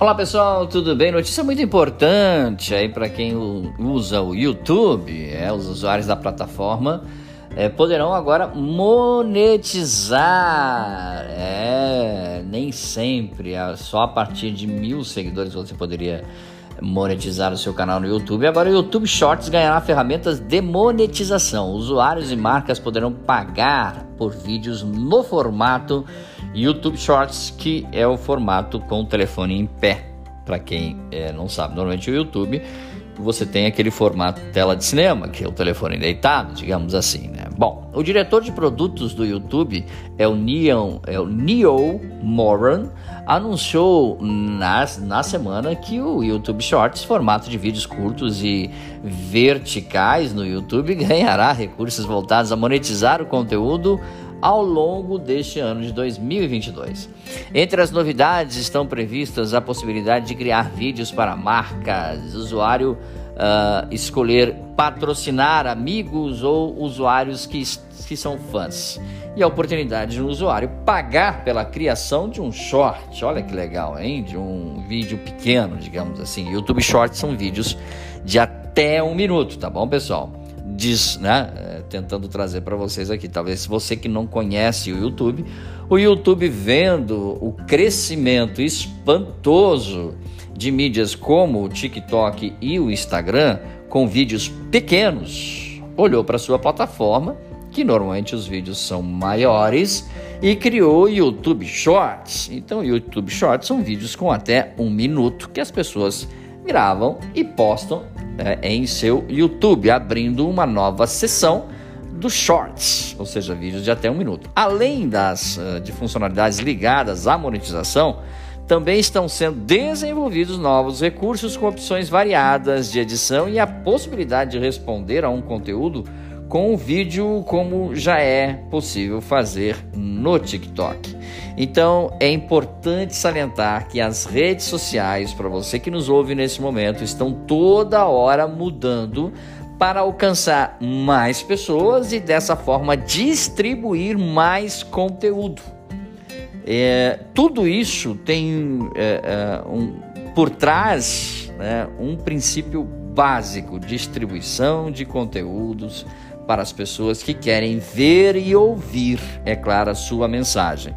Olá pessoal, tudo bem? Notícia muito importante aí para quem usa o YouTube, é, os usuários da plataforma é, poderão agora monetizar. É, nem sempre, é só a partir de mil seguidores você poderia monetizar o seu canal no YouTube. Agora o YouTube Shorts ganhará ferramentas de monetização. Usuários e marcas poderão pagar por vídeos no formato YouTube Shorts, que é o formato com o telefone em pé. Para quem é, não sabe, normalmente o YouTube você tem aquele formato tela de cinema, que é o telefone deitado, digamos assim, né? Bom, o diretor de produtos do YouTube é o Neon, é o Neo Moran, anunciou na, na semana que o YouTube Shorts, formato de vídeos curtos e verticais no YouTube, ganhará recursos voltados a monetizar o conteúdo ao longo deste ano de 2022. Entre as novidades estão previstas a possibilidade de criar vídeos para marcas, usuário uh, escolher patrocinar amigos ou usuários que, que são fãs. E a oportunidade de um usuário pagar pela criação de um short. Olha que legal, hein? De um vídeo pequeno, digamos assim. YouTube Shorts são vídeos de até um minuto, tá bom, pessoal? Diz, né? É, tentando trazer para vocês aqui. Talvez você que não conhece o YouTube, o YouTube vendo o crescimento espantoso de mídias como o TikTok e o Instagram, com vídeos pequenos, olhou para sua plataforma, que normalmente os vídeos são maiores, e criou YouTube Shorts. Então, YouTube Shorts são vídeos com até um minuto que as pessoas gravam e postam é, em seu YouTube, abrindo uma nova sessão dos Shorts, ou seja, vídeos de até um minuto. Além das uh, de funcionalidades ligadas à monetização, também estão sendo desenvolvidos novos recursos com opções variadas de edição e a possibilidade de responder a um conteúdo com o vídeo como já é possível fazer no TikTok. Então é importante salientar que as redes sociais, para você que nos ouve nesse momento, estão toda hora mudando para alcançar mais pessoas e dessa forma distribuir mais conteúdo. É, tudo isso tem é, é, um, por trás né, um princípio básico: distribuição de conteúdos para as pessoas que querem ver e ouvir, é claro, a sua mensagem.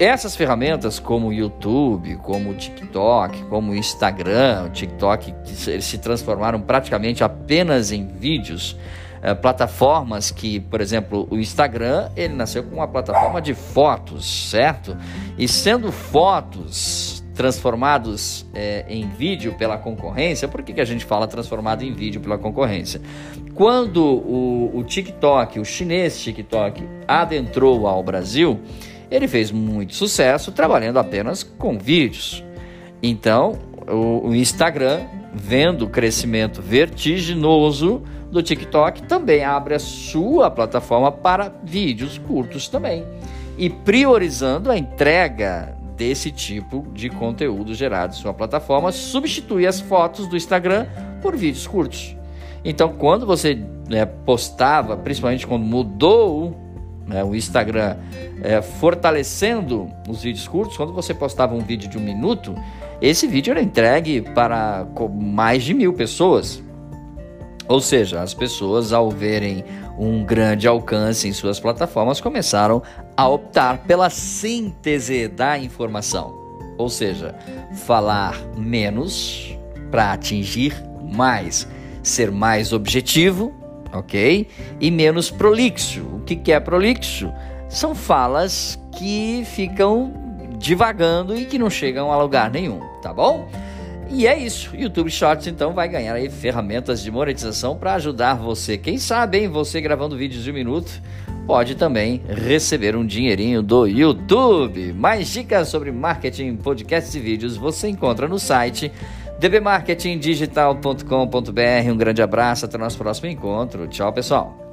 Essas ferramentas como o YouTube, como o TikTok, como o Instagram, o TikTok, eles se transformaram praticamente apenas em vídeos é, plataformas que, por exemplo, o Instagram, ele nasceu com uma plataforma de fotos, certo? E sendo fotos transformados é, em vídeo pela concorrência, por que, que a gente fala transformado em vídeo pela concorrência? Quando o, o TikTok, o chinês TikTok, adentrou ao Brasil, ele fez muito sucesso trabalhando apenas com vídeos. Então, o, o Instagram, vendo o crescimento vertiginoso do TikTok também abre a sua plataforma para vídeos curtos também e priorizando a entrega desse tipo de conteúdo gerado em sua plataforma, substitui as fotos do Instagram por vídeos curtos. Então, quando você né, postava, principalmente quando mudou né, o Instagram, é, fortalecendo os vídeos curtos, quando você postava um vídeo de um minuto, esse vídeo era entregue para mais de mil pessoas. Ou seja, as pessoas, ao verem um grande alcance em suas plataformas, começaram a optar pela síntese da informação. Ou seja, falar menos para atingir mais, ser mais objetivo, ok? E menos prolixo. O que é prolixo? São falas que ficam divagando e que não chegam a lugar nenhum, tá bom? E é isso. YouTube Shorts então vai ganhar aí ferramentas de monetização para ajudar você. Quem sabe, hein, você gravando vídeos de um minuto pode também receber um dinheirinho do YouTube. Mais dicas sobre marketing, podcasts e vídeos você encontra no site dbmarketingdigital.com.br. Um grande abraço, até o nosso próximo encontro. Tchau, pessoal.